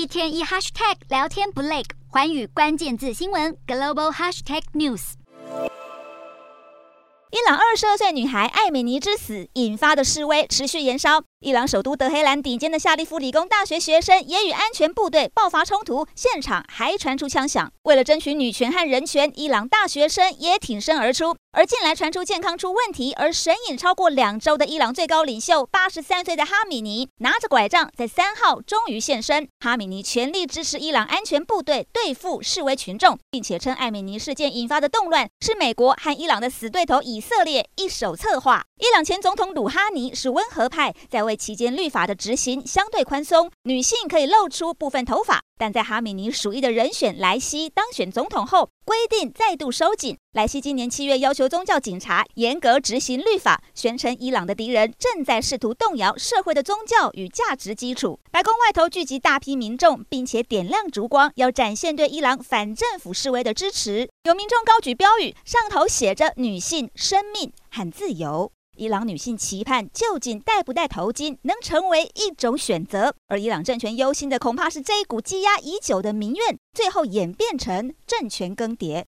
一天一 hashtag 聊天不累，环宇关键字新闻 global hashtag news。伊朗二十二岁女孩艾美尼之死引发的示威持续延烧。伊朗首都德黑兰顶尖的夏利夫理工大学学生也与安全部队爆发冲突，现场还传出枪响。为了争取女权和人权，伊朗大学生也挺身而出。而近来传出健康出问题而神隐超过两周的伊朗最高领袖八十三岁的哈米尼，拿着拐杖在三号终于现身。哈米尼全力支持伊朗安全部队对付示威群众，并且称艾米尼事件引发的动乱是美国和伊朗的死对头以色列一手策划。伊朗前总统鲁哈尼是温和派，在为期间律法的执行相对宽松，女性可以露出部分头发。但在哈米尼属意的人选莱西当选总统后，规定再度收紧。莱西今年七月要求宗教警察严格执行律法，宣称伊朗的敌人正在试图动摇社会的宗教与价值基础。白宫外头聚集大批民众，并且点亮烛光，要展现对伊朗反政府示威的支持。有民众高举标语，上头写着“女性、生命和自由”。伊朗女性期盼，究竟戴不戴头巾能成为一种选择，而伊朗政权忧心的恐怕是这一股积压已久的民怨，最后演变成政权更迭。